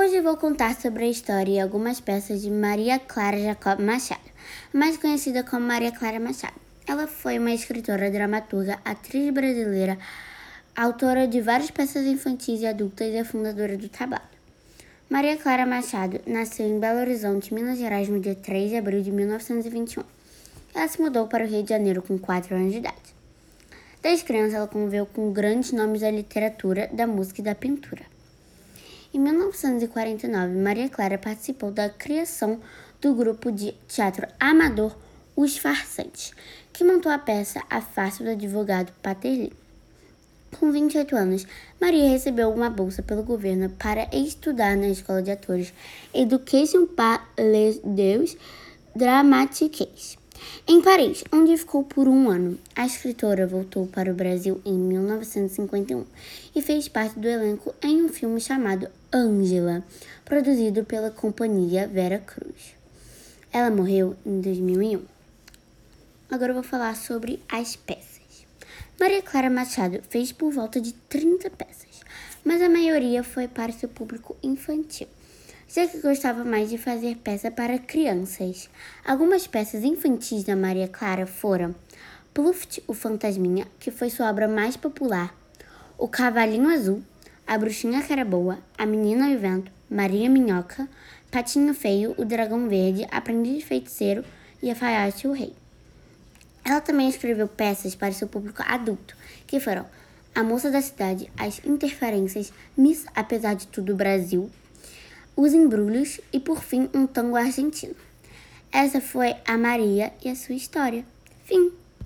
Hoje vou contar sobre a história e algumas peças de Maria Clara Jacob Machado, mais conhecida como Maria Clara Machado. Ela foi uma escritora, dramaturga, atriz brasileira, autora de várias peças infantis e adultas e a fundadora do Trabalho. Maria Clara Machado nasceu em Belo Horizonte, Minas Gerais, no dia 3 de abril de 1921. Ela se mudou para o Rio de Janeiro com 4 anos de idade. Desde criança, ela conviveu com grandes nomes da literatura, da música e da pintura. Em 1949, Maria Clara participou da criação do grupo de teatro amador Os Farsantes, que montou a peça A Farsa do Advogado Paterli. Com 28 anos, Maria recebeu uma bolsa pelo governo para estudar na Escola de Atores Education par les Deux Dramatiques em Paris, onde ficou por um ano, a escritora voltou para o Brasil em 1951 e fez parte do elenco em um filme chamado Ângela, produzido pela companhia Vera Cruz. Ela morreu em 2001. Agora eu vou falar sobre as peças. Maria Clara Machado fez por volta de 30 peças, mas a maioria foi para seu público infantil já que gostava mais de fazer peça para crianças. Algumas peças infantis da Maria Clara foram Pluft, o Fantasminha, que foi sua obra mais popular, O Cavalinho Azul, A Bruxinha Caraboa, A Menina do Vento, Maria Minhoca, Patinho Feio, O Dragão Verde, Aprendiz de Feiticeiro e Alfaiate o Rei. Ela também escreveu peças para seu público adulto, que foram A Moça da Cidade, As Interferências, Miss Apesar de Tudo Brasil, os embrulhos e, por fim, um tango argentino. Essa foi a Maria e a sua história. Fim.